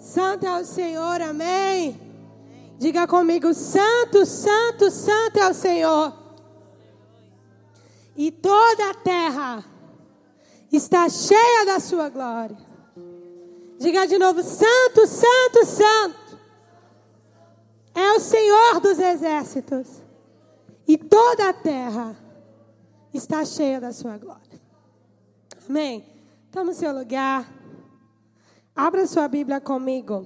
Santo é o Senhor, amém. Diga comigo: Santo, Santo, Santo é o Senhor. E toda a terra está cheia da sua glória. Diga de novo: Santo, Santo, Santo é o Senhor dos exércitos. E toda a terra está cheia da sua glória. Amém. Toma o seu lugar. Abra sua Bíblia comigo.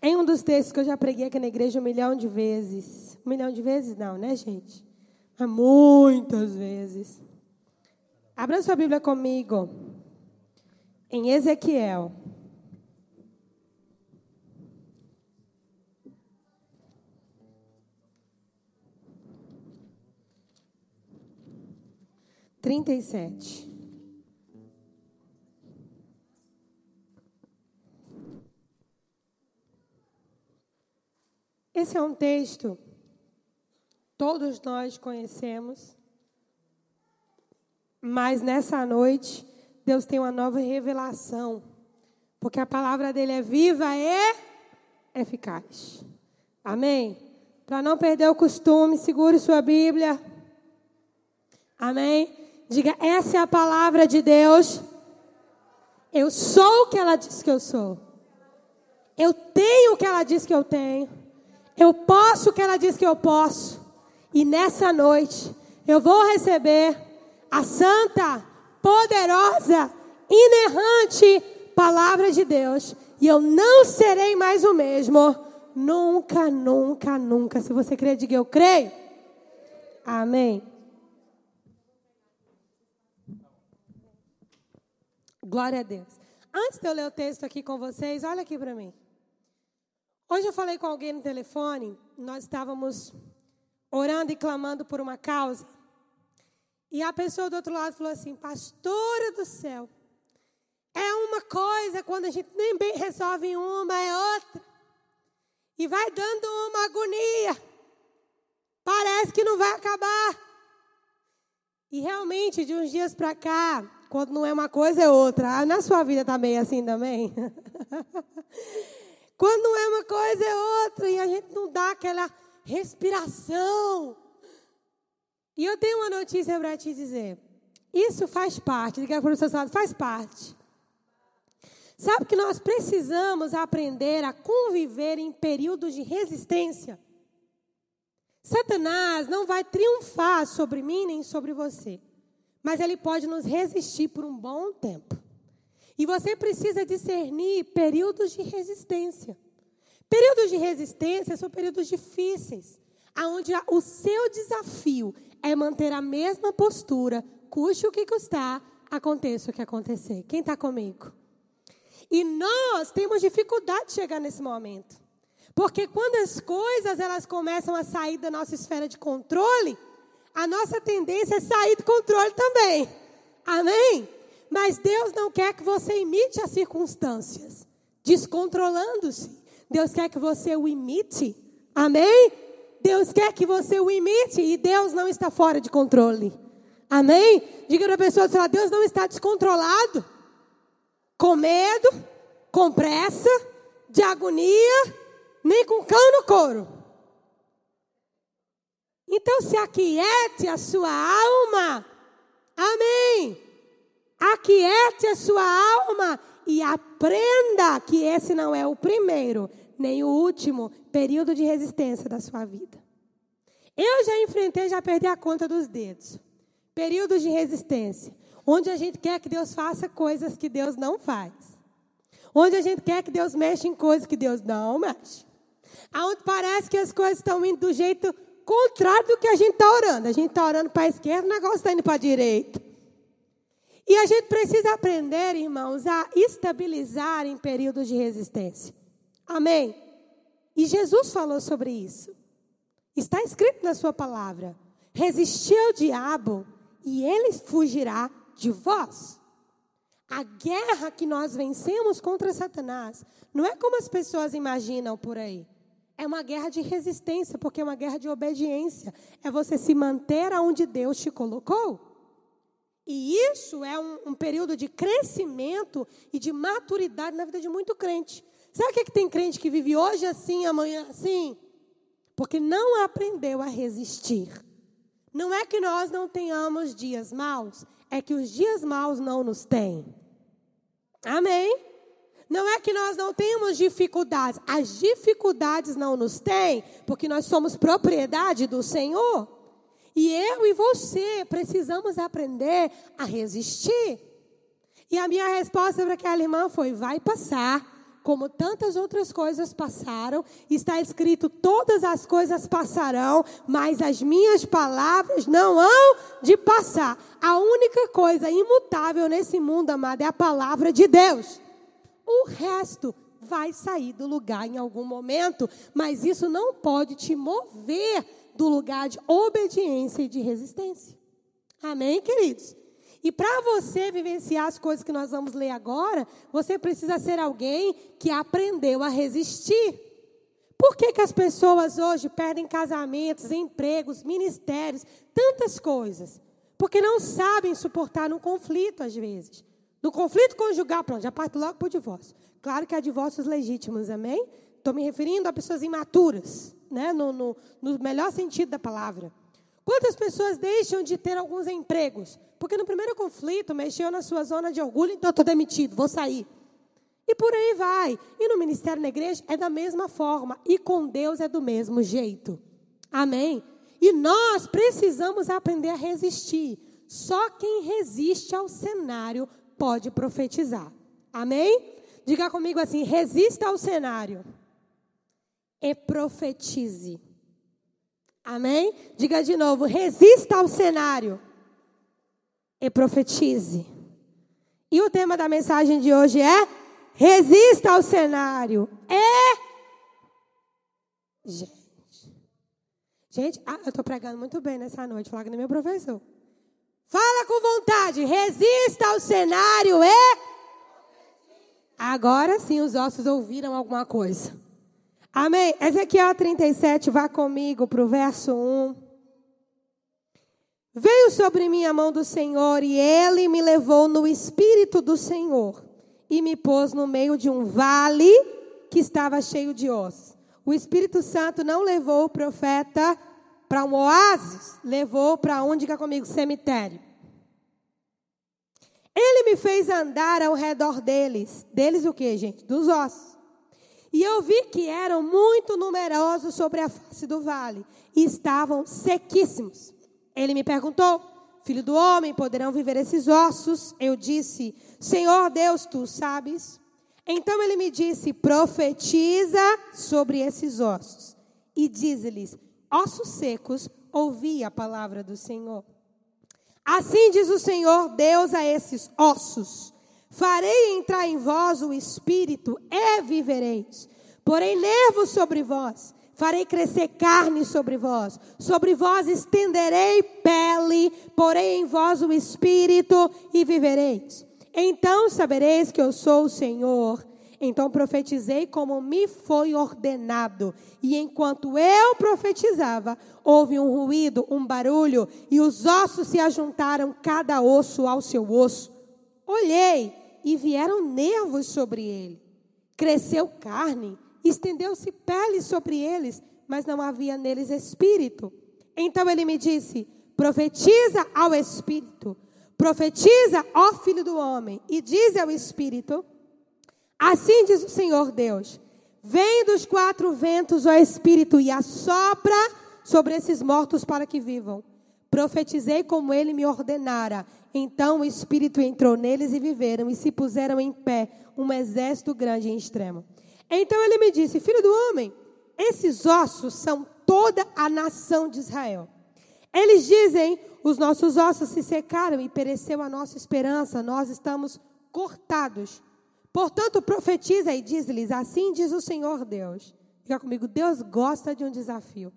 Em um dos textos que eu já preguei aqui na igreja um milhão de vezes. Um milhão de vezes não, né, gente? Mas muitas vezes. Abra sua Bíblia comigo. Em Ezequiel. Trinta e sete. Esse é um texto todos nós conhecemos, mas nessa noite Deus tem uma nova revelação, porque a palavra dele é viva e eficaz. Amém? Para não perder o costume, segure sua Bíblia. Amém? Diga, essa é a palavra de Deus. Eu sou o que ela diz que eu sou. Eu tenho o que ela diz que eu tenho. Eu posso o que ela diz que eu posso. E nessa noite eu vou receber a santa, poderosa, inerrante palavra de Deus. E eu não serei mais o mesmo. Nunca, nunca, nunca. Se você crê, diga eu creio. Amém. Glória a Deus. Antes de eu ler o texto aqui com vocês, olha aqui para mim. Hoje eu falei com alguém no telefone, nós estávamos orando e clamando por uma causa. E a pessoa do outro lado falou assim: Pastora do céu, é uma coisa quando a gente nem bem resolve uma, é outra. E vai dando uma agonia. Parece que não vai acabar. E realmente, de uns dias para cá, quando não é uma coisa, é outra. Ah, na sua vida tá assim também? Quando é uma coisa, é outra. E a gente não dá aquela respiração. E eu tenho uma notícia para te dizer. Isso faz parte. Diga para o seu lado, faz parte. Sabe que nós precisamos aprender a conviver em períodos de resistência. Satanás não vai triunfar sobre mim nem sobre você. Mas ele pode nos resistir por um bom tempo. E você precisa discernir períodos de resistência. Períodos de resistência são períodos difíceis, onde o seu desafio é manter a mesma postura, custe o que custar, aconteça o que acontecer. Quem está comigo? E nós temos dificuldade de chegar nesse momento. Porque quando as coisas elas começam a sair da nossa esfera de controle, a nossa tendência é sair do controle também. Amém? Mas Deus não quer que você imite as circunstâncias, descontrolando-se. Deus quer que você o imite. Amém? Deus quer que você o imite e Deus não está fora de controle. Amém? Diga para a pessoa, Deus não está descontrolado, com medo, com pressa, de agonia, nem com cão no couro. Então se aquiete a sua alma. Amém. Aquiete a sua alma e aprenda que esse não é o primeiro nem o último período de resistência da sua vida. Eu já enfrentei, já perdi a conta dos dedos. Períodos de resistência, onde a gente quer que Deus faça coisas que Deus não faz. Onde a gente quer que Deus mexa em coisas que Deus não mexe. Aonde parece que as coisas estão indo do jeito contrário do que a gente está orando. A gente está orando para a esquerda, o negócio está indo para a direita. E a gente precisa aprender, irmãos, a estabilizar em períodos de resistência. Amém? E Jesus falou sobre isso. Está escrito na sua palavra: resistir ao diabo e ele fugirá de vós. A guerra que nós vencemos contra Satanás não é como as pessoas imaginam por aí. É uma guerra de resistência, porque é uma guerra de obediência. É você se manter aonde Deus te colocou. E isso é um, um, período de crescimento e de maturidade na vida de muito crente. Sabe o que, é que tem crente que vive hoje assim, amanhã assim? Porque não aprendeu a resistir. Não é que nós não tenhamos dias maus, é que os dias maus não nos têm. Amém? Não é que nós não temos dificuldades, as dificuldades não nos têm, porque nós somos propriedade do Senhor. E eu e você precisamos aprender a resistir. E a minha resposta para aquela irmã foi: vai passar, como tantas outras coisas passaram. Está escrito: todas as coisas passarão, mas as minhas palavras não hão de passar. A única coisa imutável nesse mundo, amado, é a palavra de Deus. O resto vai sair do lugar em algum momento, mas isso não pode te mover do lugar de obediência e de resistência. Amém, queridos? E para você vivenciar as coisas que nós vamos ler agora, você precisa ser alguém que aprendeu a resistir. Por que, que as pessoas hoje perdem casamentos, empregos, ministérios, tantas coisas? Porque não sabem suportar um conflito, às vezes. No conflito conjugal, pronto, já parto logo para o divórcio. Claro que há divórcios legítimos, amém? Estou me referindo a pessoas imaturas, né? No, no, no melhor sentido da palavra. Quantas pessoas deixam de ter alguns empregos? Porque no primeiro conflito mexeu na sua zona de orgulho, então estou demitido, vou sair. E por aí vai. E no ministério na igreja é da mesma forma. E com Deus é do mesmo jeito. Amém? E nós precisamos aprender a resistir. Só quem resiste ao cenário pode profetizar. Amém? Diga comigo assim: resista ao cenário e profetize. Amém? Diga de novo: resista ao cenário e profetize. E o tema da mensagem de hoje é: resista ao cenário e. Gente. Gente, ah, eu estou pregando muito bem nessa noite, falar que nem meu professor. Fala com vontade, resista ao cenário e. Agora sim os ossos ouviram alguma coisa. Amém? Ezequiel 37, vá comigo para o verso 1. Veio sobre mim a mão do Senhor e ele me levou no espírito do Senhor e me pôs no meio de um vale que estava cheio de ossos. O Espírito Santo não levou o profeta para um oásis, levou para onde, diga comigo, cemitério. Ele me fez andar ao redor deles. Deles o que, gente? Dos ossos. E eu vi que eram muito numerosos sobre a face do vale e estavam sequíssimos. Ele me perguntou: Filho do homem, poderão viver esses ossos? Eu disse: Senhor Deus, tu sabes. Então ele me disse: Profetiza sobre esses ossos e diz-lhes: ossos secos, ouvi a palavra do Senhor. Assim diz o Senhor Deus a esses ossos: Farei entrar em vós o espírito e vivereis. Porém, nervos sobre vós, farei crescer carne sobre vós. Sobre vós estenderei pele, porém em vós o espírito e vivereis. Então sabereis que eu sou o Senhor então profetizei como me foi ordenado. E enquanto eu profetizava, houve um ruído, um barulho, e os ossos se ajuntaram, cada osso ao seu osso. Olhei e vieram nervos sobre ele. Cresceu carne, estendeu-se pele sobre eles, mas não havia neles espírito. Então ele me disse: profetiza ao espírito, profetiza, ó filho do homem, e diz ao espírito Assim diz o Senhor Deus: Vem dos quatro ventos, ó Espírito, e assopra sobre esses mortos para que vivam. Profetizei como ele me ordenara. Então o Espírito entrou neles e viveram, e se puseram em pé um exército grande e extremo. Então ele me disse: Filho do homem, esses ossos são toda a nação de Israel. Eles dizem: Os nossos ossos se secaram e pereceu a nossa esperança, nós estamos cortados. Portanto, profetiza e diz-lhes: Assim diz o Senhor Deus. Fica comigo, Deus gosta de um desafio.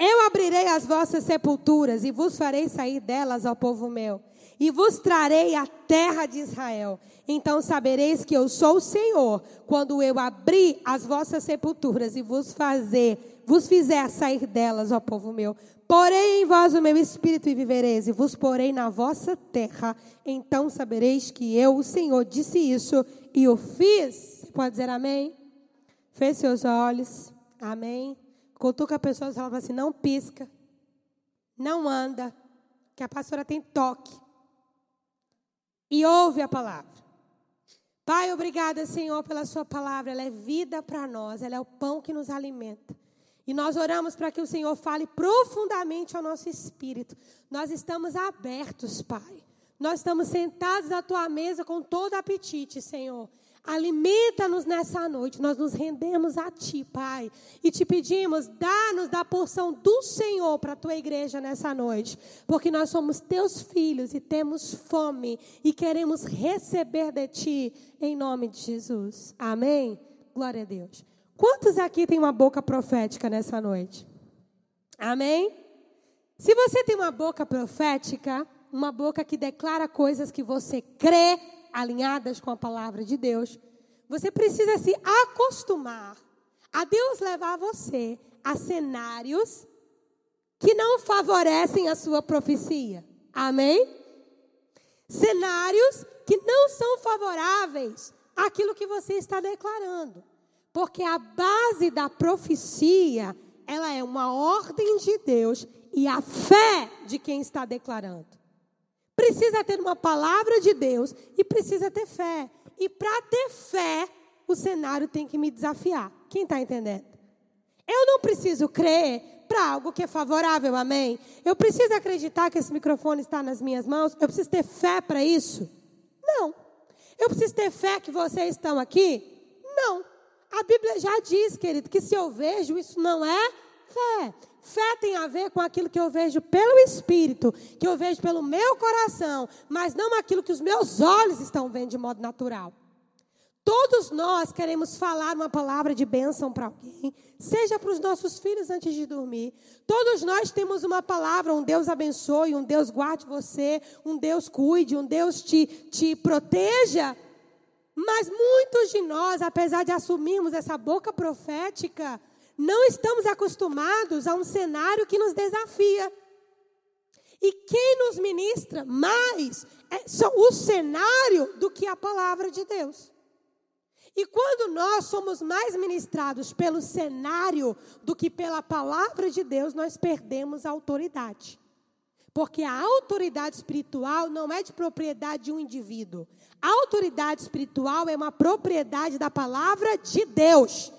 Eu abrirei as vossas sepulturas e vos farei sair delas ao povo meu. e vos trarei a terra de Israel. Então sabereis que eu sou o Senhor, quando eu abrir as vossas sepulturas e vos fazer, vos fizer sair delas, ó povo meu. Porém em vós o meu espírito e vivereis, e vos porei na vossa terra. Então sabereis que eu, o Senhor, disse isso e o fiz. Você pode dizer amém? Feche seus olhos. Amém. Cutuca a pessoa e fala assim: não pisca, não anda, que a pastora tem toque e ouve a palavra. Pai, obrigada, Senhor, pela Sua palavra. Ela é vida para nós, ela é o pão que nos alimenta. E nós oramos para que o Senhor fale profundamente ao nosso espírito. Nós estamos abertos, Pai. Nós estamos sentados à tua mesa com todo apetite, Senhor. Alimenta-nos nessa noite. Nós nos rendemos a Ti, Pai. E te pedimos, dá-nos da porção do Senhor para a tua igreja nessa noite. Porque nós somos teus filhos e temos fome e queremos receber de Ti em nome de Jesus. Amém? Glória a Deus. Quantos aqui têm uma boca profética nessa noite? Amém? Se você tem uma boca profética, uma boca que declara coisas que você crê, alinhadas com a palavra de Deus, você precisa se acostumar a Deus levar você a cenários que não favorecem a sua profecia. Amém? Cenários que não são favoráveis àquilo que você está declarando. Porque a base da profecia, ela é uma ordem de Deus e a fé de quem está declarando. Precisa ter uma palavra de Deus e precisa ter fé. E para ter fé, o cenário tem que me desafiar. Quem está entendendo? Eu não preciso crer para algo que é favorável, amém? Eu preciso acreditar que esse microfone está nas minhas mãos? Eu preciso ter fé para isso? Não. Eu preciso ter fé que vocês estão aqui? Não. A Bíblia já diz, querido, que se eu vejo, isso não é fé. Fé tem a ver com aquilo que eu vejo pelo Espírito, que eu vejo pelo meu coração, mas não aquilo que os meus olhos estão vendo de modo natural. Todos nós queremos falar uma palavra de bênção para alguém, seja para os nossos filhos antes de dormir. Todos nós temos uma palavra, um Deus abençoe, um Deus guarde você, um Deus cuide, um Deus te, te proteja. Mas muitos de nós, apesar de assumirmos essa boca profética, não estamos acostumados a um cenário que nos desafia. E quem nos ministra mais é o cenário do que a palavra de Deus. E quando nós somos mais ministrados pelo cenário do que pela palavra de Deus, nós perdemos a autoridade. Porque a autoridade espiritual não é de propriedade de um indivíduo. A autoridade espiritual é uma propriedade da palavra de Deus.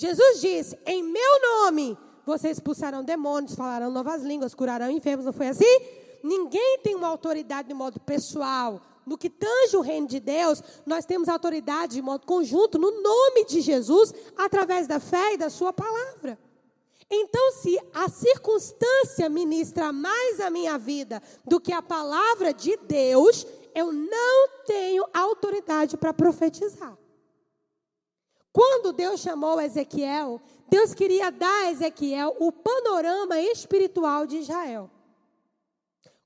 Jesus disse: Em meu nome vocês expulsarão demônios, falarão novas línguas, curarão enfermos. Não foi assim? Ninguém tem uma autoridade de modo pessoal. No que tange o reino de Deus, nós temos autoridade de modo conjunto no nome de Jesus, através da fé e da Sua palavra. Então, se a circunstância ministra mais a minha vida do que a palavra de Deus, eu não tenho autoridade para profetizar. Quando Deus chamou Ezequiel, Deus queria dar a Ezequiel o panorama espiritual de Israel.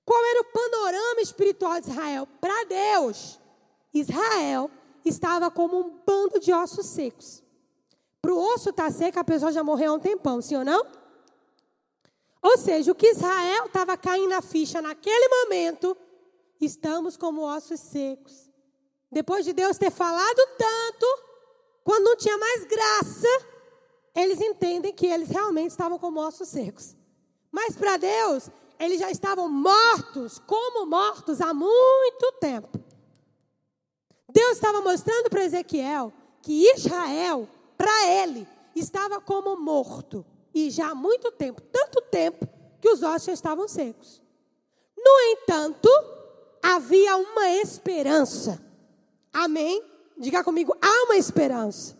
Qual era o panorama espiritual de Israel? Para Deus, Israel estava como um bando de ossos secos. Para o osso estar tá seco, a pessoa já morreu há um tempão, sim ou não? Ou seja, o que Israel estava caindo na ficha naquele momento, estamos como ossos secos. Depois de Deus ter falado tanto, quando não tinha mais graça, eles entendem que eles realmente estavam como ossos secos. Mas para Deus, eles já estavam mortos, como mortos há muito tempo. Deus estava mostrando para Ezequiel que Israel, para ele, estava como morto. E já há muito tempo, tanto tempo, que os ossos já estavam secos. No entanto, havia uma esperança. Amém? Diga comigo, há uma esperança.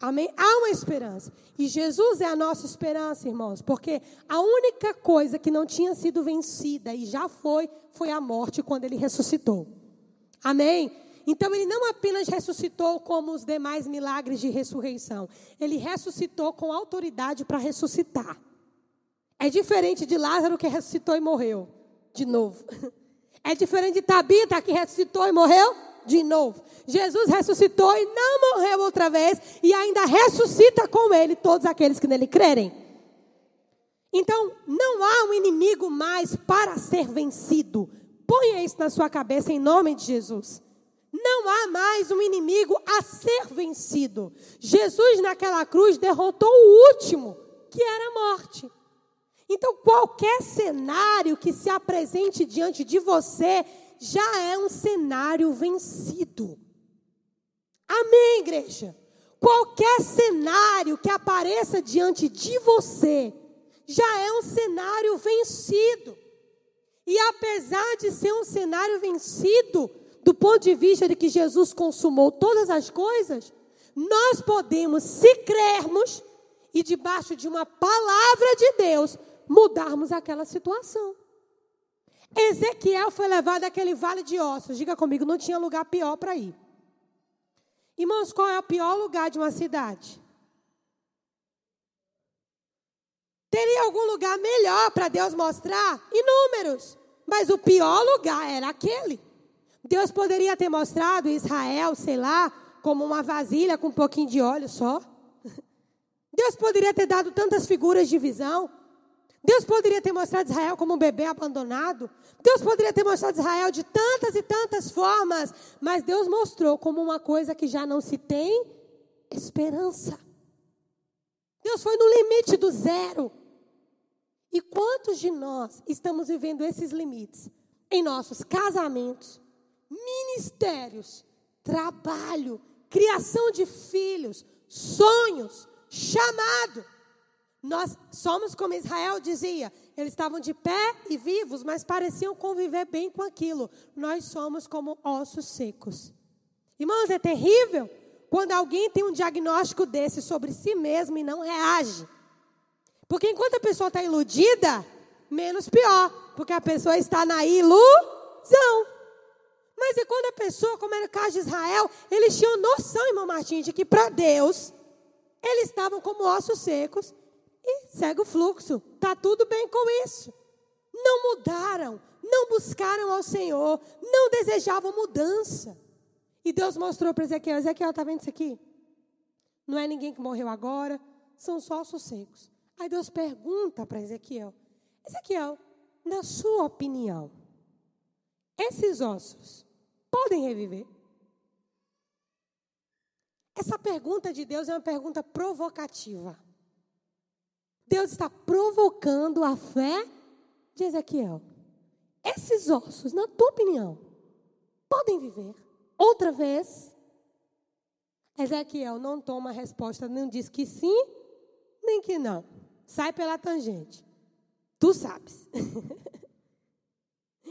Amém? Há uma esperança. E Jesus é a nossa esperança, irmãos, porque a única coisa que não tinha sido vencida e já foi, foi a morte quando ele ressuscitou. Amém? Então ele não apenas ressuscitou como os demais milagres de ressurreição, ele ressuscitou com autoridade para ressuscitar. É diferente de Lázaro que ressuscitou e morreu de novo. É diferente de Tabita, que ressuscitou e morreu de novo. Jesus ressuscitou e não morreu outra vez, e ainda ressuscita com ele todos aqueles que nele crerem. Então, não há um inimigo mais para ser vencido. Ponha isso na sua cabeça em nome de Jesus. Não há mais um inimigo a ser vencido. Jesus, naquela cruz, derrotou o último, que era a morte. Então, qualquer cenário que se apresente diante de você já é um cenário vencido. Amém, igreja? Qualquer cenário que apareça diante de você já é um cenário vencido. E apesar de ser um cenário vencido, do ponto de vista de que Jesus consumou todas as coisas, nós podemos, se crermos, e debaixo de uma palavra de Deus, mudarmos aquela situação. Ezequiel foi levado àquele vale de ossos. Diga comigo, não tinha lugar pior para ir. Irmãos, qual é o pior lugar de uma cidade? Teria algum lugar melhor para Deus mostrar? Inúmeros. Mas o pior lugar era aquele. Deus poderia ter mostrado Israel, sei lá, como uma vasilha com um pouquinho de óleo só. Deus poderia ter dado tantas figuras de visão. Deus poderia ter mostrado Israel como um bebê abandonado. Deus poderia ter mostrado Israel de tantas e tantas formas. Mas Deus mostrou como uma coisa que já não se tem esperança. Deus foi no limite do zero. E quantos de nós estamos vivendo esses limites em nossos casamentos, ministérios, trabalho, criação de filhos, sonhos, chamado? Nós somos como Israel dizia, eles estavam de pé e vivos, mas pareciam conviver bem com aquilo. Nós somos como ossos secos. Irmãos, é terrível quando alguém tem um diagnóstico desse sobre si mesmo e não reage. Porque enquanto a pessoa está iludida, menos pior, porque a pessoa está na ilusão. Mas e quando a pessoa, como era o caso de Israel, eles tinham noção, irmão Martins, de que para Deus, eles estavam como ossos secos segue o fluxo. Está tudo bem com isso. Não mudaram, não buscaram ao Senhor, não desejavam mudança. E Deus mostrou para Ezequiel: Ezequiel, está vendo isso aqui? Não é ninguém que morreu agora, são só ossos secos. Aí Deus pergunta para Ezequiel: Ezequiel, na sua opinião, esses ossos podem reviver? Essa pergunta de Deus é uma pergunta provocativa. Deus está provocando a fé de Ezequiel. Esses ossos, na tua opinião, podem viver outra vez? Ezequiel não toma resposta, não diz que sim, nem que não. Sai pela tangente. Tu sabes.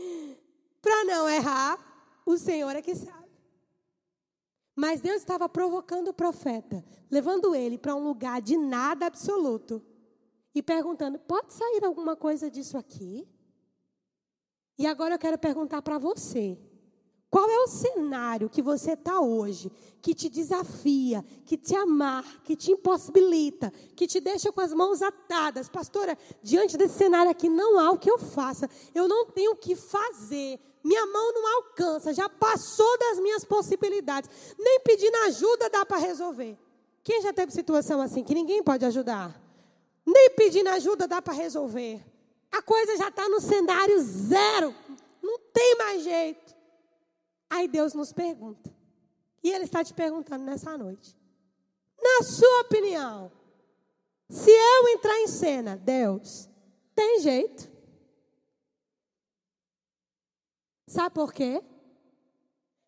Para não errar, o Senhor é que sabe. Mas Deus estava provocando o profeta, levando ele para um lugar de nada absoluto e perguntando: pode sair alguma coisa disso aqui? E agora eu quero perguntar para você: qual é o cenário que você está hoje, que te desafia, que te amar, que te impossibilita, que te deixa com as mãos atadas? Pastora, diante desse cenário aqui não há o que eu faça, eu não tenho o que fazer. Minha mão não alcança, já passou das minhas possibilidades. Nem pedindo ajuda dá para resolver. Quem já teve situação assim que ninguém pode ajudar? Nem pedindo ajuda dá para resolver. A coisa já está no cenário zero. Não tem mais jeito. Aí Deus nos pergunta. E Ele está te perguntando nessa noite. Na sua opinião, se eu entrar em cena, Deus, tem jeito? Sabe por quê?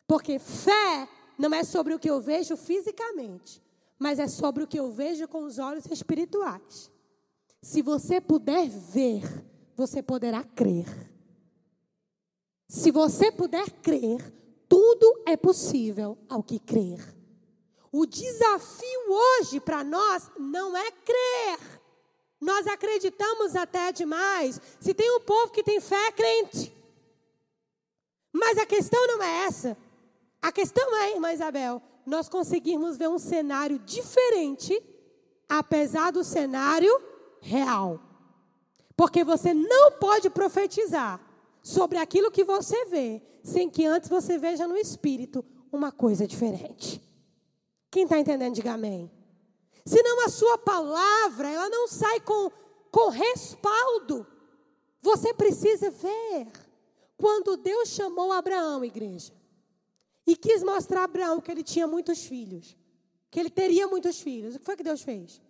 Porque fé não é sobre o que eu vejo fisicamente, mas é sobre o que eu vejo com os olhos espirituais. Se você puder ver, você poderá crer. Se você puder crer, tudo é possível ao que crer. O desafio hoje para nós não é crer. Nós acreditamos até demais. Se tem um povo que tem fé, é crente. Mas a questão não é essa. A questão é, irmã Isabel, nós conseguirmos ver um cenário diferente, apesar do cenário real. Porque você não pode profetizar sobre aquilo que você vê, sem que antes você veja no espírito uma coisa diferente. Quem está entendendo, diga amém. Senão a sua palavra, ela não sai com, com respaldo. Você precisa ver. Quando Deus chamou Abraão, igreja, e quis mostrar a Abraão que ele tinha muitos filhos, que ele teria muitos filhos, o que foi que Deus fez?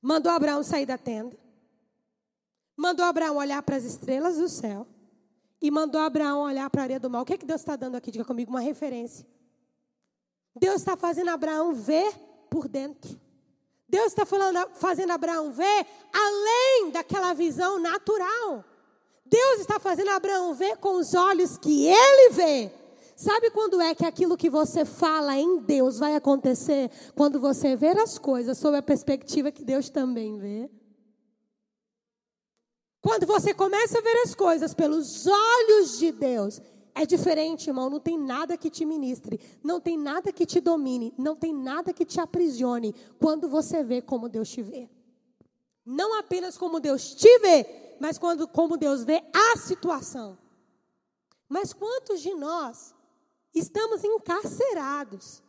Mandou Abraão sair da tenda, mandou Abraão olhar para as estrelas do céu e mandou Abraão olhar para a areia do mar. O que, é que Deus está dando aqui? Diga comigo uma referência. Deus está fazendo Abraão ver por dentro. Deus está fazendo Abraão ver além daquela visão natural. Deus está fazendo Abraão ver com os olhos que ele vê. Sabe quando é que aquilo que você fala em Deus vai acontecer? Quando você ver as coisas sob a perspectiva que Deus também vê. Quando você começa a ver as coisas pelos olhos de Deus, é diferente, irmão. Não tem nada que te ministre, não tem nada que te domine, não tem nada que te aprisione quando você vê como Deus te vê. Não apenas como Deus te vê, mas quando, como Deus vê a situação. Mas quantos de nós estamos encarcerados,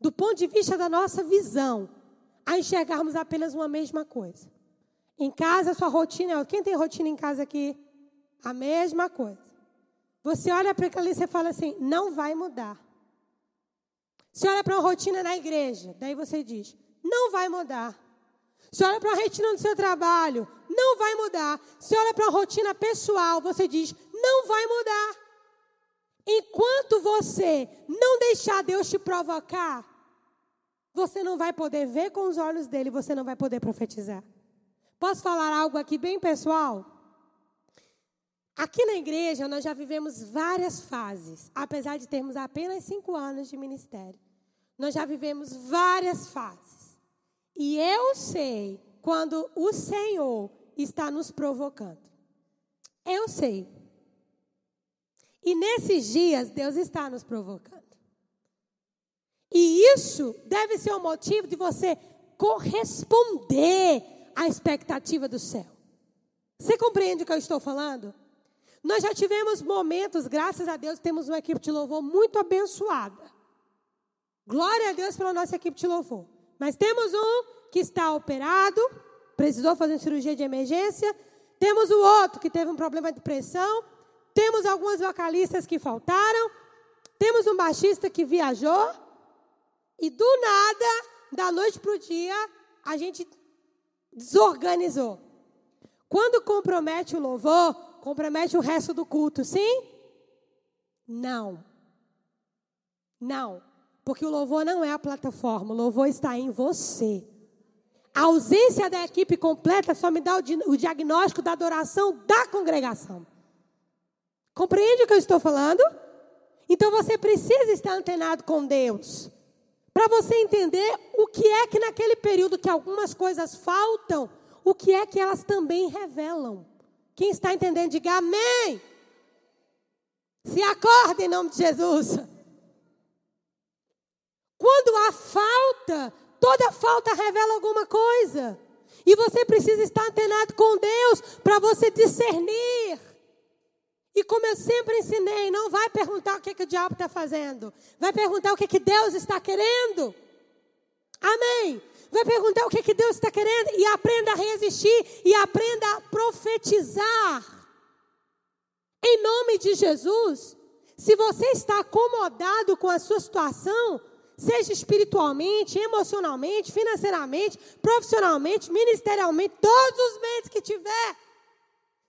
do ponto de vista da nossa visão, a enxergarmos apenas uma mesma coisa? Em casa, a sua rotina é. Quem tem rotina em casa aqui? A mesma coisa. Você olha para aquilo e você fala assim: não vai mudar. Você olha para uma rotina na igreja, daí você diz: não vai mudar. Você olha para uma rotina no seu trabalho, não vai mudar. Você olha para uma rotina pessoal, você diz: não vai mudar. Enquanto você não deixar Deus te provocar, você não vai poder ver com os olhos dele, você não vai poder profetizar. Posso falar algo aqui bem pessoal? Aqui na igreja nós já vivemos várias fases, apesar de termos apenas cinco anos de ministério. Nós já vivemos várias fases. E eu sei quando o Senhor está nos provocando. Eu sei. E nesses dias Deus está nos provocando. E isso deve ser o motivo de você corresponder a expectativa do céu. Você compreende o que eu estou falando? Nós já tivemos momentos, graças a Deus, temos uma equipe de louvor muito abençoada. Glória a Deus pela nossa equipe de louvor. Mas temos um que está operado, precisou fazer cirurgia de emergência. Temos o outro que teve um problema de pressão. Temos algumas vocalistas que faltaram. Temos um baixista que viajou. E do nada, da noite para o dia, a gente desorganizou. Quando compromete o louvor, compromete o resto do culto, sim? Não. Não. Porque o louvor não é a plataforma, o louvor está em você. A ausência da equipe completa só me dá o, o diagnóstico da adoração da congregação. Compreende o que eu estou falando? Então você precisa estar antenado com Deus para você entender o que é que naquele período que algumas coisas faltam, o que é que elas também revelam. Quem está entendendo, diga amém. Se acorda em nome de Jesus. Quando há falta, toda falta revela alguma coisa. E você precisa estar antenado com Deus para você discernir. E como eu sempre ensinei, não vai perguntar o que, que o diabo está fazendo. Vai perguntar o que, que Deus está querendo. Amém. Vai perguntar o que, que Deus está querendo e aprenda a resistir e aprenda a profetizar. Em nome de Jesus, se você está acomodado com a sua situação, seja espiritualmente, emocionalmente, financeiramente, profissionalmente, ministerialmente, todos os meios que tiver,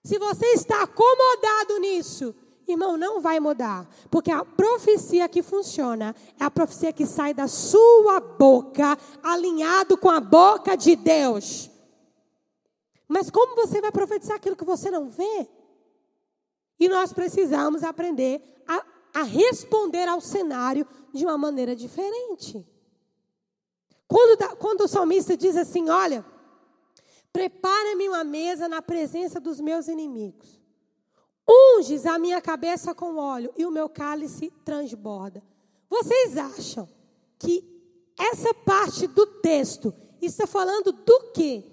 se você está acomodado nisso, irmão, não vai mudar. Porque a profecia que funciona é a profecia que sai da sua boca, alinhado com a boca de Deus. Mas como você vai profetizar aquilo que você não vê? E nós precisamos aprender a, a responder ao cenário de uma maneira diferente. Quando, quando o salmista diz assim: Olha Prepara-me uma mesa na presença dos meus inimigos. Unges a minha cabeça com óleo e o meu cálice transborda. Vocês acham que essa parte do texto está falando do quê?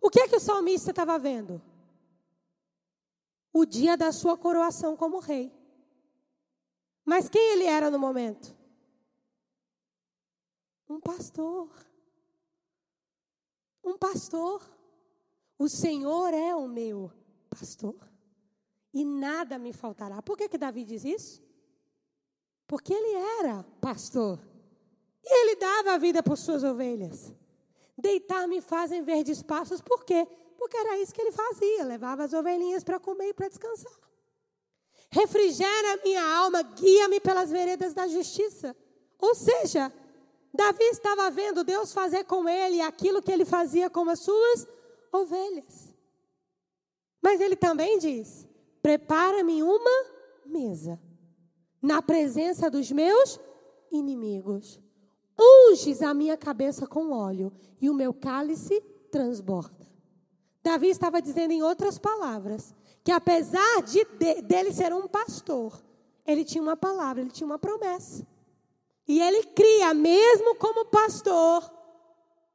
O que é que o salmista estava vendo? o dia da sua coroação como rei. Mas quem ele era no momento? Um pastor. Um pastor. O Senhor é o meu pastor. E nada me faltará. Por que, que Davi diz isso? Porque ele era pastor. E ele dava a vida por suas ovelhas. Deitar-me fazem verdes passos, por quê? Porque era isso que ele fazia, levava as ovelhinhas para comer e para descansar. Refrigera minha alma, guia-me pelas veredas da justiça. Ou seja, Davi estava vendo Deus fazer com ele aquilo que ele fazia com as suas ovelhas. Mas ele também diz: prepara-me uma mesa na presença dos meus inimigos. Unges a minha cabeça com óleo e o meu cálice transborda. Davi estava dizendo em outras palavras que apesar de, de, dele ser um pastor, ele tinha uma palavra, ele tinha uma promessa. E ele cria, mesmo como pastor,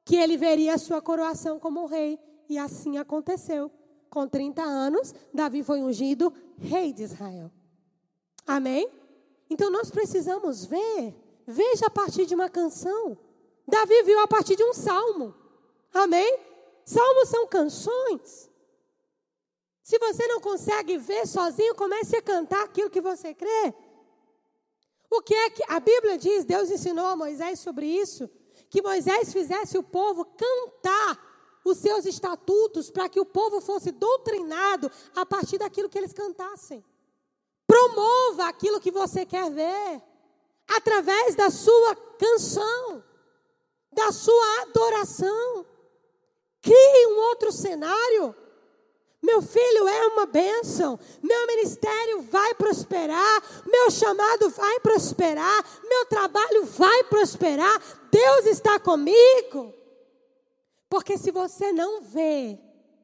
que ele veria a sua coroação como rei. E assim aconteceu. Com 30 anos, Davi foi ungido rei de Israel. Amém? Então nós precisamos ver Veja a partir de uma canção. Davi viu a partir de um salmo. Amém? Salmos são canções. Se você não consegue ver sozinho, comece a cantar aquilo que você crê. O que é a Bíblia diz? Deus ensinou a Moisés sobre isso, que Moisés fizesse o povo cantar os seus estatutos para que o povo fosse doutrinado a partir daquilo que eles cantassem. Promova aquilo que você quer ver através da sua canção, da sua adoração. Crie um outro cenário. Meu filho é uma bênção, meu ministério vai prosperar, meu chamado vai prosperar, meu trabalho vai prosperar, Deus está comigo. Porque se você não vê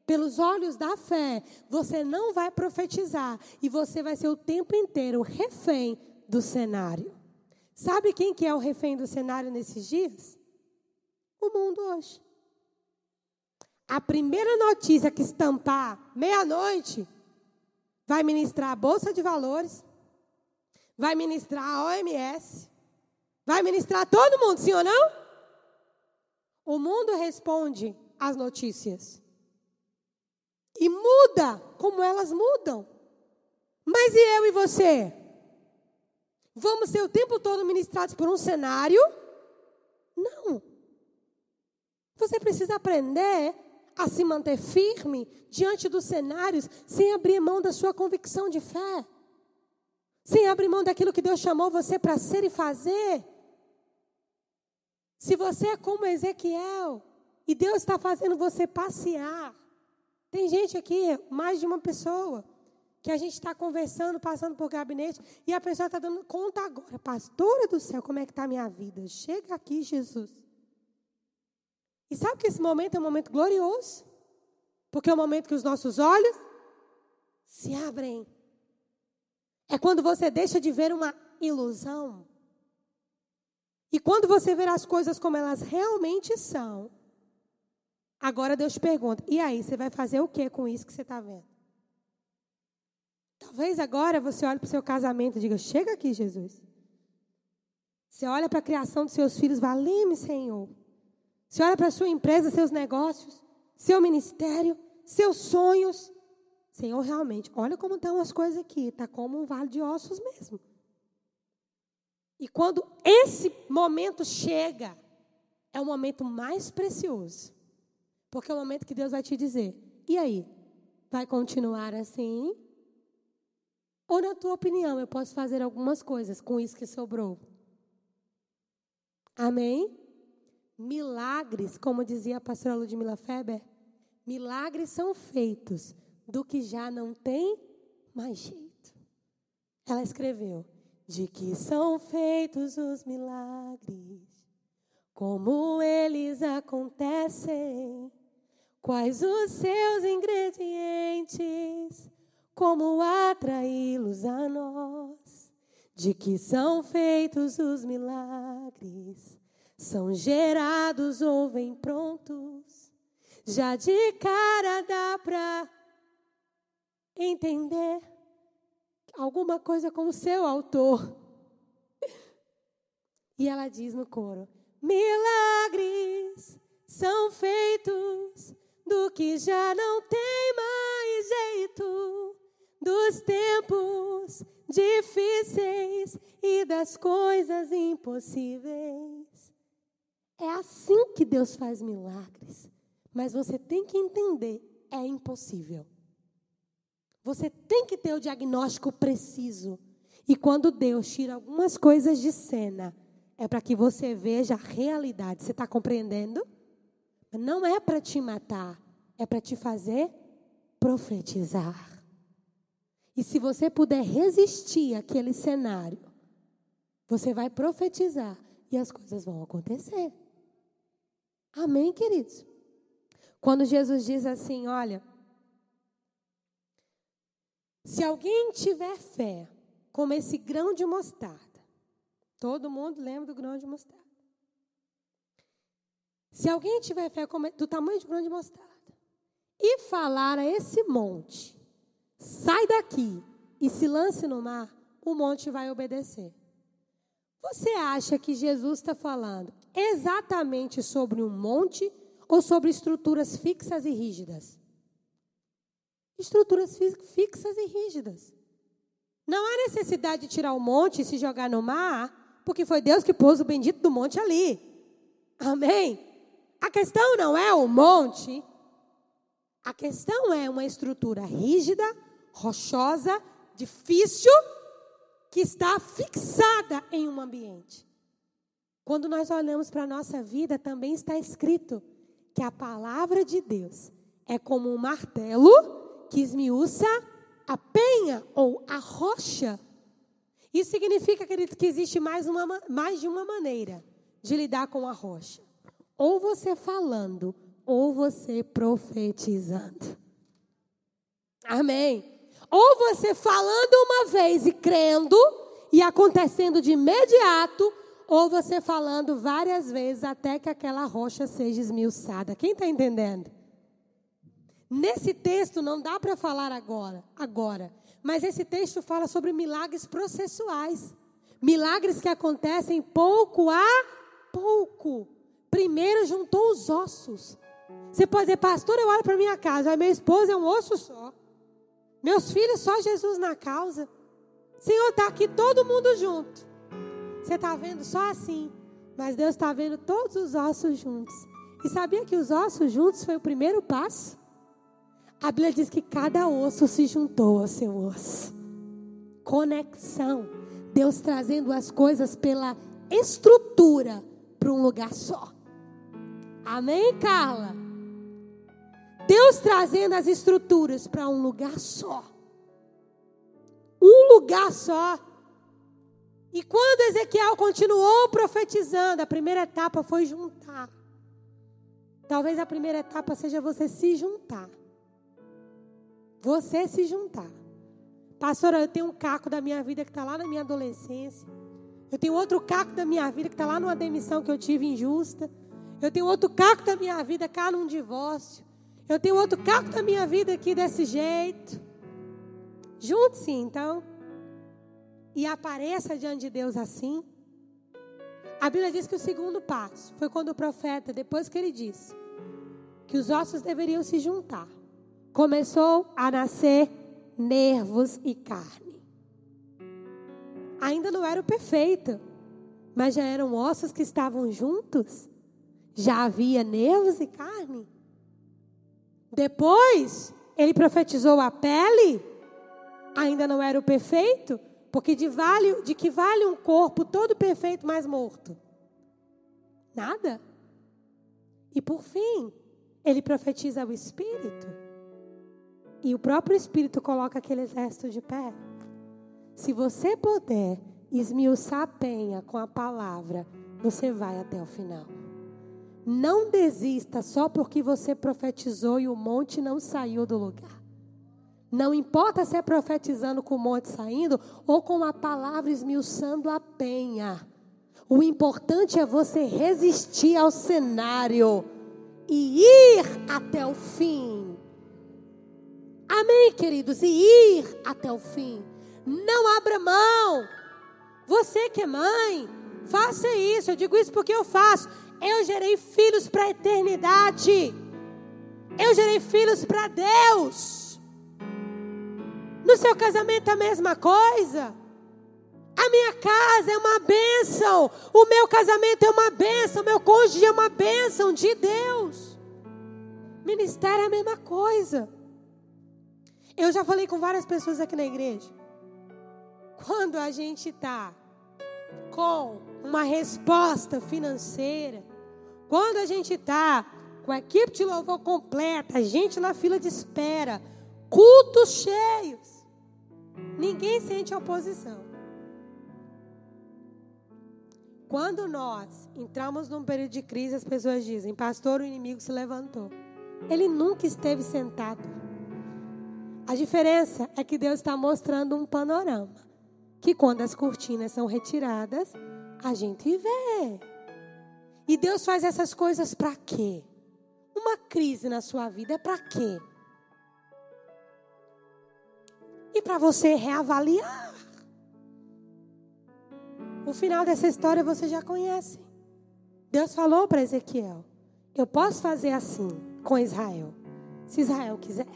pelos olhos da fé, você não vai profetizar e você vai ser o tempo inteiro refém do cenário. Sabe quem que é o refém do cenário nesses dias? O mundo hoje. A primeira notícia que estampar meia-noite vai ministrar a Bolsa de Valores, vai ministrar a OMS, vai ministrar todo mundo, sim ou não? O mundo responde às notícias. E muda como elas mudam. Mas e eu e você? Vamos ser o tempo todo ministrados por um cenário? Não. Você precisa aprender a se manter firme diante dos cenários, sem abrir mão da sua convicção de fé, sem abrir mão daquilo que Deus chamou você para ser e fazer. Se você é como Ezequiel e Deus está fazendo você passear, tem gente aqui, mais de uma pessoa, que a gente está conversando, passando por gabinete, e a pessoa está dando conta agora. Pastora do céu, como é que está a minha vida? Chega aqui, Jesus. E sabe que esse momento é um momento glorioso? Porque é o um momento que os nossos olhos se abrem. É quando você deixa de ver uma ilusão. E quando você ver as coisas como elas realmente são, agora Deus pergunta: e aí, você vai fazer o que com isso que você está vendo? Talvez agora você olhe para o seu casamento e diga: Chega aqui, Jesus. Você olha para a criação dos seus filhos, valeme, Senhor. Você olha para a sua empresa, seus negócios, seu ministério, seus sonhos. Senhor, realmente, olha como estão as coisas aqui. Está como um vale de ossos mesmo. E quando esse momento chega, é o momento mais precioso. Porque é o momento que Deus vai te dizer: e aí? Vai continuar assim? Ou, na tua opinião, eu posso fazer algumas coisas com isso que sobrou? Amém? Milagres, como dizia a pastora Ludmila Feber, milagres são feitos do que já não tem mais jeito. Ela escreveu: De que são feitos os milagres, como eles acontecem, quais os seus ingredientes? Como atraí-los a nós, de que são feitos os milagres, são gerados ou vêm prontos, já de cara dá pra entender alguma coisa com o seu autor. E ela diz no coro: Milagres são feitos do que já não tem mais jeito, dos tempos difíceis e das coisas impossíveis. É assim que Deus faz milagres. Mas você tem que entender, é impossível. Você tem que ter o diagnóstico preciso. E quando Deus tira algumas coisas de cena, é para que você veja a realidade. Você está compreendendo? Não é para te matar, é para te fazer profetizar. E se você puder resistir àquele cenário, você vai profetizar e as coisas vão acontecer. Amém, queridos? Quando Jesus diz assim: Olha, se alguém tiver fé, como esse grão de mostarda, todo mundo lembra do grão de mostarda. Se alguém tiver fé do tamanho de grão de mostarda e falar a esse monte, sai daqui e se lance no mar, o monte vai obedecer. Você acha que Jesus está falando exatamente sobre um monte ou sobre estruturas fixas e rígidas? Estruturas fixas e rígidas. Não há necessidade de tirar o monte e se jogar no mar, porque foi Deus que pôs o bendito do monte ali. Amém? A questão não é o monte, a questão é uma estrutura rígida, rochosa, difícil que está fixada em um ambiente. Quando nós olhamos para a nossa vida, também está escrito que a palavra de Deus é como um martelo que esmiuça a penha ou a rocha. Isso significa, que existe mais, uma, mais de uma maneira de lidar com a rocha. Ou você falando, ou você profetizando. Amém. Ou você falando uma vez e crendo e acontecendo de imediato, ou você falando várias vezes até que aquela rocha seja esmiuçada. Quem está entendendo? Nesse texto não dá para falar agora, agora, mas esse texto fala sobre milagres processuais. Milagres que acontecem pouco a pouco. Primeiro juntou os ossos. Você pode dizer, pastor, eu olho para minha casa, a minha esposa é um osso só. Meus filhos, só Jesus na causa. Senhor, está aqui todo mundo junto. Você está vendo só assim. Mas Deus está vendo todos os ossos juntos. E sabia que os ossos juntos foi o primeiro passo? A Bíblia diz que cada osso se juntou ao seu osso. Conexão. Deus trazendo as coisas pela estrutura para um lugar só. Amém, Carla? Deus trazendo as estruturas para um lugar só. Um lugar só. E quando Ezequiel continuou profetizando, a primeira etapa foi juntar. Talvez a primeira etapa seja você se juntar. Você se juntar. Pastora, eu tenho um caco da minha vida que está lá na minha adolescência. Eu tenho outro caco da minha vida que está lá numa demissão que eu tive injusta. Eu tenho outro caco da minha vida cá num divórcio. Eu tenho outro caco da minha vida aqui desse jeito. Junte-se então. E apareça diante de Deus assim. A Bíblia diz que o segundo passo foi quando o profeta, depois que ele disse que os ossos deveriam se juntar, começou a nascer nervos e carne. Ainda não era o perfeito, mas já eram ossos que estavam juntos. Já havia nervos e carne. Depois, ele profetizou a pele, ainda não era o perfeito, porque de, vale, de que vale um corpo todo perfeito, mas morto? Nada. E por fim, ele profetiza o Espírito. E o próprio Espírito coloca aquele exército de pé. Se você puder esmiuçar a penha com a palavra, você vai até o final. Não desista só porque você profetizou e o monte não saiu do lugar. Não importa se é profetizando com o monte saindo ou com a palavra esmiuçando a penha. O importante é você resistir ao cenário e ir até o fim. Amém, queridos? E ir até o fim. Não abra mão. Você que é mãe, faça isso. Eu digo isso porque eu faço. Eu gerei filhos para a eternidade. Eu gerei filhos para Deus. No seu casamento a mesma coisa. A minha casa é uma bênção. O meu casamento é uma bênção. O meu cônjuge é uma bênção de Deus. Ministério é a mesma coisa. Eu já falei com várias pessoas aqui na igreja. Quando a gente está com uma resposta financeira, quando a gente está com a equipe de louvor completa, a gente na fila de espera, cultos cheios, ninguém sente oposição. Quando nós entramos num período de crise, as pessoas dizem: Pastor, o inimigo se levantou. Ele nunca esteve sentado. A diferença é que Deus está mostrando um panorama. Que quando as cortinas são retiradas, a gente vê. E Deus faz essas coisas para quê? Uma crise na sua vida é para quê? E para você reavaliar. O final dessa história você já conhece. Deus falou para Ezequiel: Eu posso fazer assim com Israel, se Israel quiser.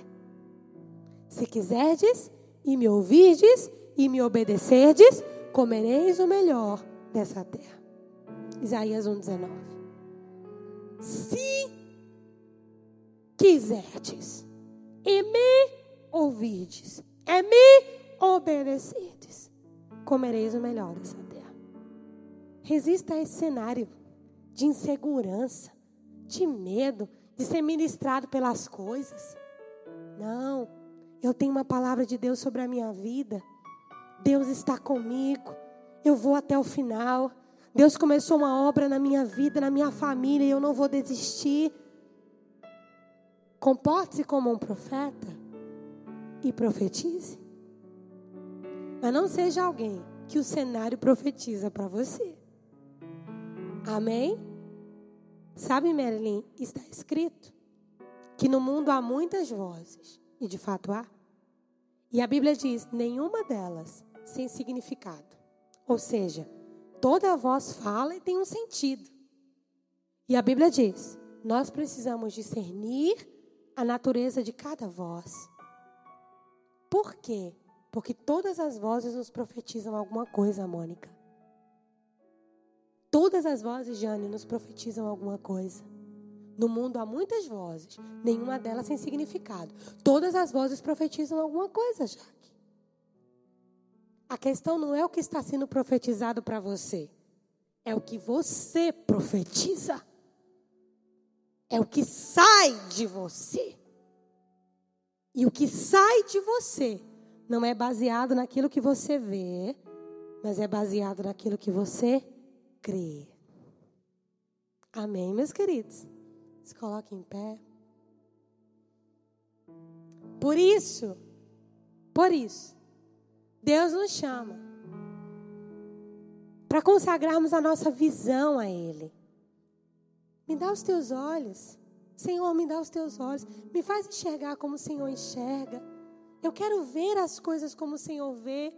Se quiserdes e me ouvirdes e me obedecerdes, comereis o melhor dessa terra. Isaías 1,19. Se quiserdes e me ouvirdes e me obedecerdes, comereis o melhor dessa terra. Resista a esse cenário de insegurança, de medo, de ser ministrado pelas coisas. Não, eu tenho uma palavra de Deus sobre a minha vida. Deus está comigo. Eu vou até o final. Deus começou uma obra na minha vida, na minha família, e eu não vou desistir. Comporte-se como um profeta e profetize. Mas não seja alguém que o cenário profetiza para você. Amém? Sabe, Marilyn, está escrito que no mundo há muitas vozes, e de fato há. E a Bíblia diz: nenhuma delas sem significado. Ou seja, toda voz fala e tem um sentido. E a Bíblia diz: nós precisamos discernir a natureza de cada voz. Por quê? Porque todas as vozes nos profetizam alguma coisa, Mônica. Todas as vozes, Jane, nos profetizam alguma coisa. No mundo há muitas vozes, nenhuma delas sem significado. Todas as vozes profetizam alguma coisa, Jaque. A questão não é o que está sendo profetizado para você, é o que você profetiza. É o que sai de você. E o que sai de você não é baseado naquilo que você vê, mas é baseado naquilo que você crer. Amém, meus queridos? Se coloquem em pé. Por isso, por isso, Deus nos chama para consagrarmos a nossa visão a Ele. Me dá os teus olhos. Senhor, me dá os teus olhos. Me faz enxergar como o Senhor enxerga. Eu quero ver as coisas como o Senhor vê.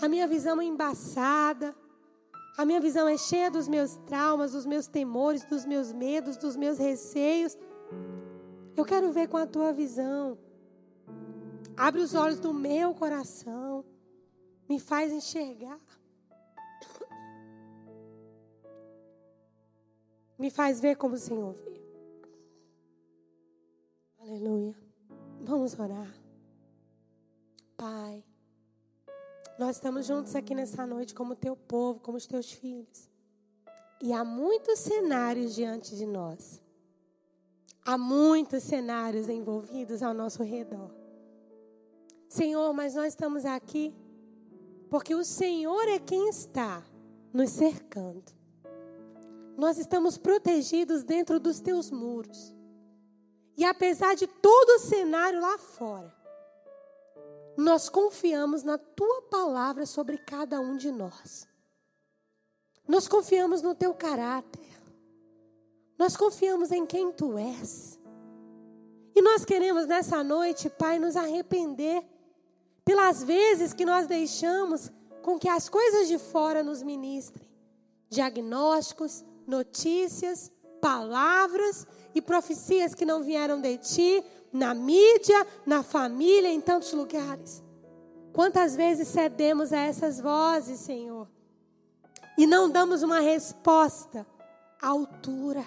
A minha visão é embaçada. A minha visão é cheia dos meus traumas, dos meus temores, dos meus medos, dos meus receios. Eu quero ver com a tua visão. Abre os olhos do meu coração. Me faz enxergar. Me faz ver como o Senhor vê. Aleluia. Vamos orar. Pai. Nós estamos juntos aqui nessa noite como teu povo, como os teus filhos. E há muitos cenários diante de nós. Há muitos cenários envolvidos ao nosso redor. Senhor, mas nós estamos aqui porque o Senhor é quem está nos cercando. Nós estamos protegidos dentro dos teus muros. E apesar de todo o cenário lá fora, nós confiamos na tua palavra sobre cada um de nós. Nós confiamos no teu caráter. Nós confiamos em quem tu és. E nós queremos nessa noite, Pai, nos arrepender pelas vezes que nós deixamos com que as coisas de fora nos ministrem diagnósticos, notícias, palavras e profecias que não vieram de ti, na mídia, na família, em tantos lugares. Quantas vezes cedemos a essas vozes, Senhor, e não damos uma resposta à altura.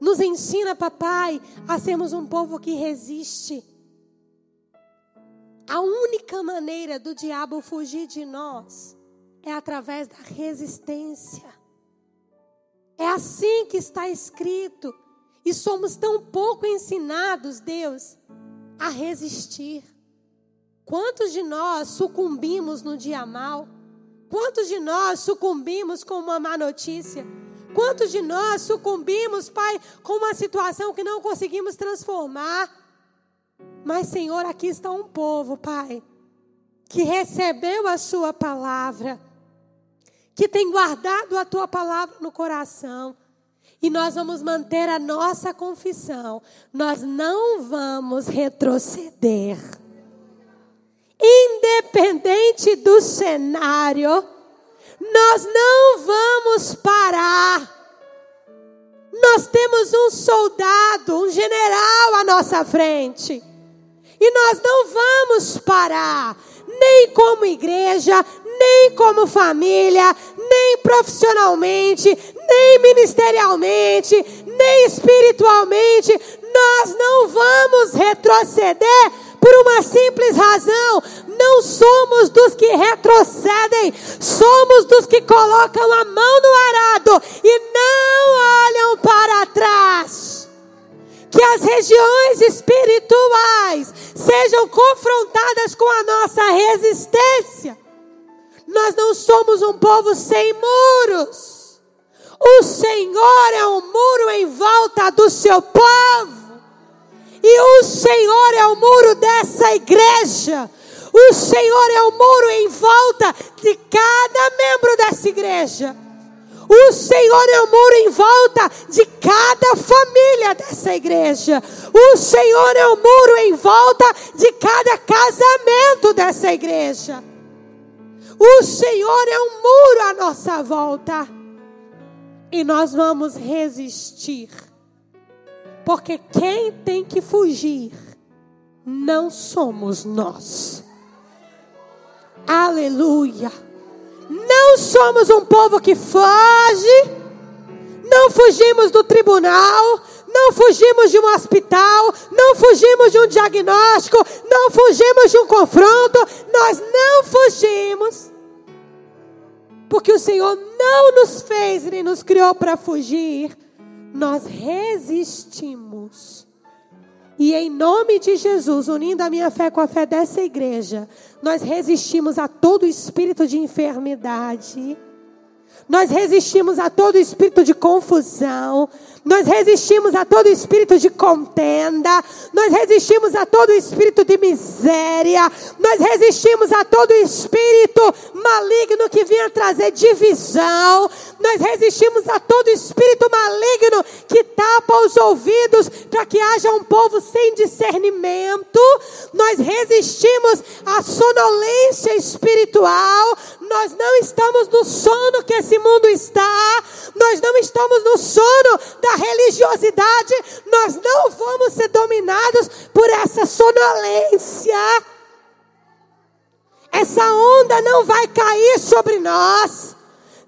Nos ensina, papai, a sermos um povo que resiste. A única maneira do diabo fugir de nós é através da resistência. É assim que está escrito. E somos tão pouco ensinados, Deus, a resistir. Quantos de nós sucumbimos no dia mal? Quantos de nós sucumbimos com uma má notícia? Quantos de nós sucumbimos, Pai, com uma situação que não conseguimos transformar? Mas, Senhor, aqui está um povo, Pai, que recebeu a Sua palavra, que tem guardado a Tua palavra no coração e nós vamos manter a nossa confissão. Nós não vamos retroceder. Independente do cenário, nós não vamos parar. Nós temos um soldado, um general à nossa frente. E nós não vamos parar, nem como igreja, nem como família, nem profissionalmente, nem ministerialmente, nem espiritualmente. Nós não vamos retroceder por uma simples razão: não somos dos que retrocedem, somos dos que colocam a mão no arado e não olham para trás. Que as regiões espirituais sejam confrontadas com a nossa resistência nós não somos um povo sem muros. O Senhor é um muro em volta do seu povo. E o Senhor é o muro dessa igreja. O Senhor é o muro em volta de cada membro dessa igreja. O Senhor é o muro em volta de cada família dessa igreja. O Senhor é o muro em volta de cada casamento dessa igreja. O Senhor é um muro à nossa volta. E nós vamos resistir. Porque quem tem que fugir não somos nós. Aleluia. Não somos um povo que foge. Não fugimos do tribunal, não fugimos de um hospital, não fugimos de um diagnóstico, não fugimos de um confronto, nós não fugimos. Porque o Senhor não nos fez nem nos criou para fugir, nós resistimos. E em nome de Jesus, unindo a minha fé com a fé dessa igreja, nós resistimos a todo espírito de enfermidade nós resistimos a todo espírito de confusão. Nós resistimos a todo espírito de contenda. Nós resistimos a todo espírito de miséria. Nós resistimos a todo espírito maligno que vinha trazer divisão. Nós resistimos a todo espírito maligno que tapa os ouvidos para que haja um povo sem discernimento. Nós resistimos à sonolência espiritual. Nós não estamos no sono que esse mundo está. Nós não estamos no sono da religiosidade. Nós não vamos ser dominados por essa sonolência. Essa onda não vai cair sobre nós.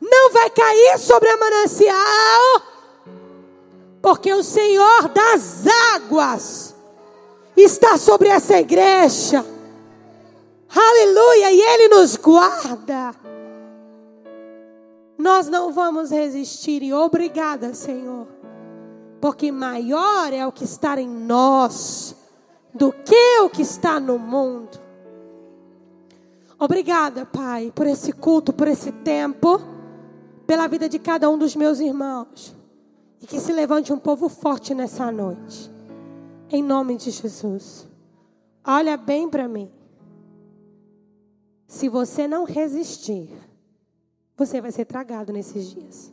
Não vai cair sobre a manancial. Porque o Senhor das águas está sobre essa igreja. Aleluia, e Ele nos guarda. Nós não vamos resistir, e obrigada, Senhor, porque maior é o que está em nós do que o que está no mundo. Obrigada, Pai, por esse culto, por esse tempo, pela vida de cada um dos meus irmãos. E que se levante um povo forte nessa noite. Em nome de Jesus. Olha bem para mim. Se você não resistir, você vai ser tragado nesses dias.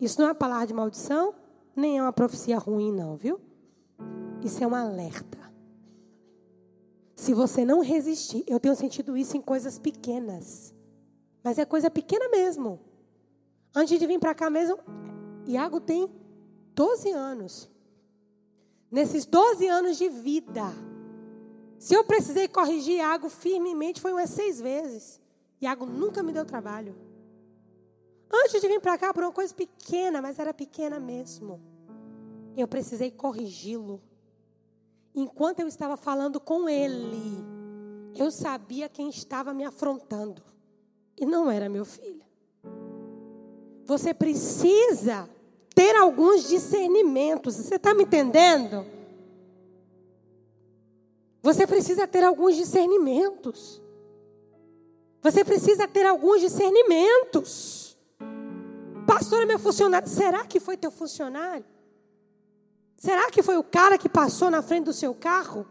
Isso não é palavra de maldição, nem é uma profecia ruim, não, viu? Isso é um alerta. Se você não resistir, eu tenho sentido isso em coisas pequenas. Mas é coisa pequena mesmo. Antes de vir para cá mesmo, Iago tem 12 anos. Nesses 12 anos de vida, se eu precisei corrigir Iago firmemente, foi umas seis vezes. Iago nunca me deu trabalho. Antes de vir para cá, por uma coisa pequena, mas era pequena mesmo. Eu precisei corrigi-lo. Enquanto eu estava falando com ele, eu sabia quem estava me afrontando. E não era meu filho. Você precisa ter alguns discernimentos. Você está me entendendo? Você precisa ter alguns discernimentos. Você precisa ter alguns discernimentos. Pastor, é meu funcionário. Será que foi teu funcionário? Será que foi o cara que passou na frente do seu carro?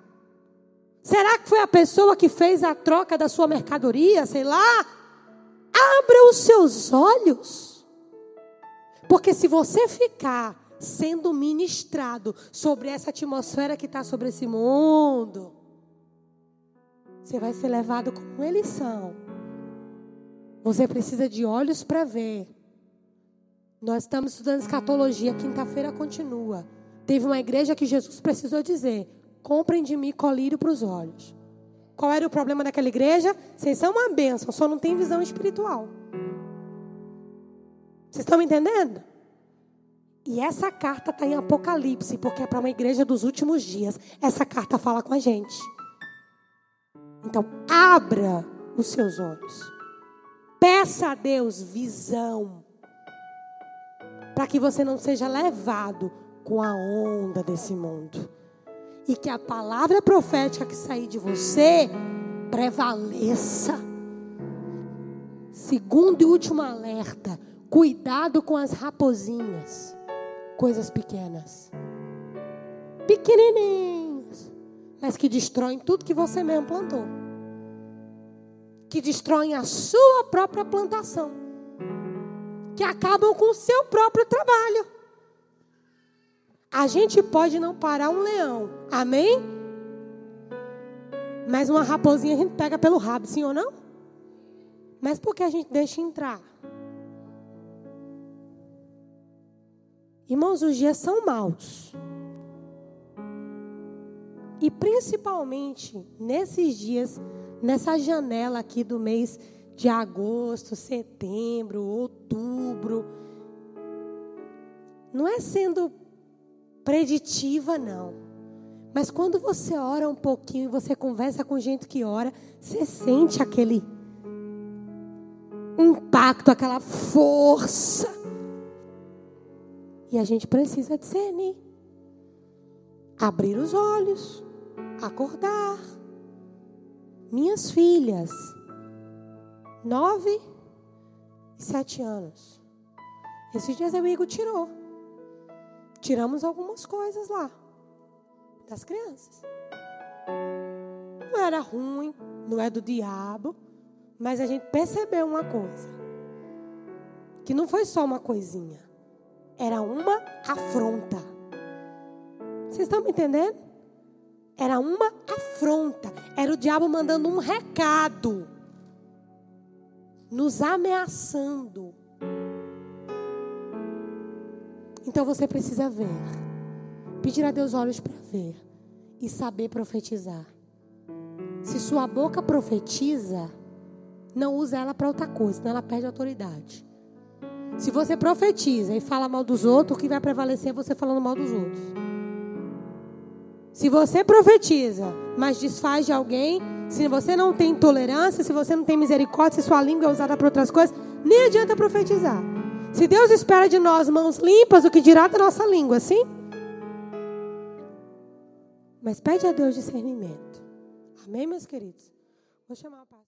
Será que foi a pessoa que fez a troca da sua mercadoria? Sei lá. Abra os seus olhos. Porque se você ficar sendo ministrado sobre essa atmosfera que está sobre esse mundo, você vai ser levado como eles são. Você precisa de olhos para ver. Nós estamos estudando escatologia, quinta-feira continua. Teve uma igreja que Jesus precisou dizer: comprem de mim colírio para os olhos. Qual era o problema daquela igreja? Vocês são uma bênção, só não tem visão espiritual. Vocês estão me entendendo? E essa carta está em Apocalipse, porque é para uma igreja dos últimos dias. Essa carta fala com a gente. Então, abra os seus olhos. Peça a Deus visão. Para que você não seja levado com a onda desse mundo. E que a palavra profética que sair de você prevaleça. Segundo e último alerta: cuidado com as raposinhas. Coisas pequenas. Pequenininhas. Mas que destroem tudo que você mesmo plantou. Que destroem a sua própria plantação. Que acabam com o seu próprio trabalho. A gente pode não parar um leão, amém? Mas uma raposinha a gente pega pelo rabo, sim ou não? Mas por que a gente deixa entrar? Irmãos, os dias são maus. E principalmente nesses dias, nessa janela aqui do mês de agosto, setembro, outubro. Não é sendo preditiva, não. Mas quando você ora um pouquinho e você conversa com gente que ora, você sente aquele impacto, aquela força. E a gente precisa discernir. Abrir os olhos, acordar. Minhas filhas, nove e sete anos. Esses dias o Igor tirou tiramos algumas coisas lá das crianças. Não era ruim, não é do diabo, mas a gente percebeu uma coisa: que não foi só uma coisinha, era uma afronta. Vocês estão me entendendo? Era uma afronta, era o diabo mandando um recado, nos ameaçando. Então você precisa ver. Pedir a Deus olhos para ver e saber profetizar. Se sua boca profetiza, não usa ela para outra coisa, senão ela perde autoridade. Se você profetiza e fala mal dos outros, o que vai prevalecer é você falando mal dos outros. Se você profetiza, mas desfaz de alguém, se você não tem tolerância, se você não tem misericórdia, se sua língua é usada para outras coisas, nem adianta profetizar. Se Deus espera de nós mãos limpas, o que dirá da nossa língua, sim? Mas pede a Deus discernimento. Amém, meus queridos? Vou chamar pastor.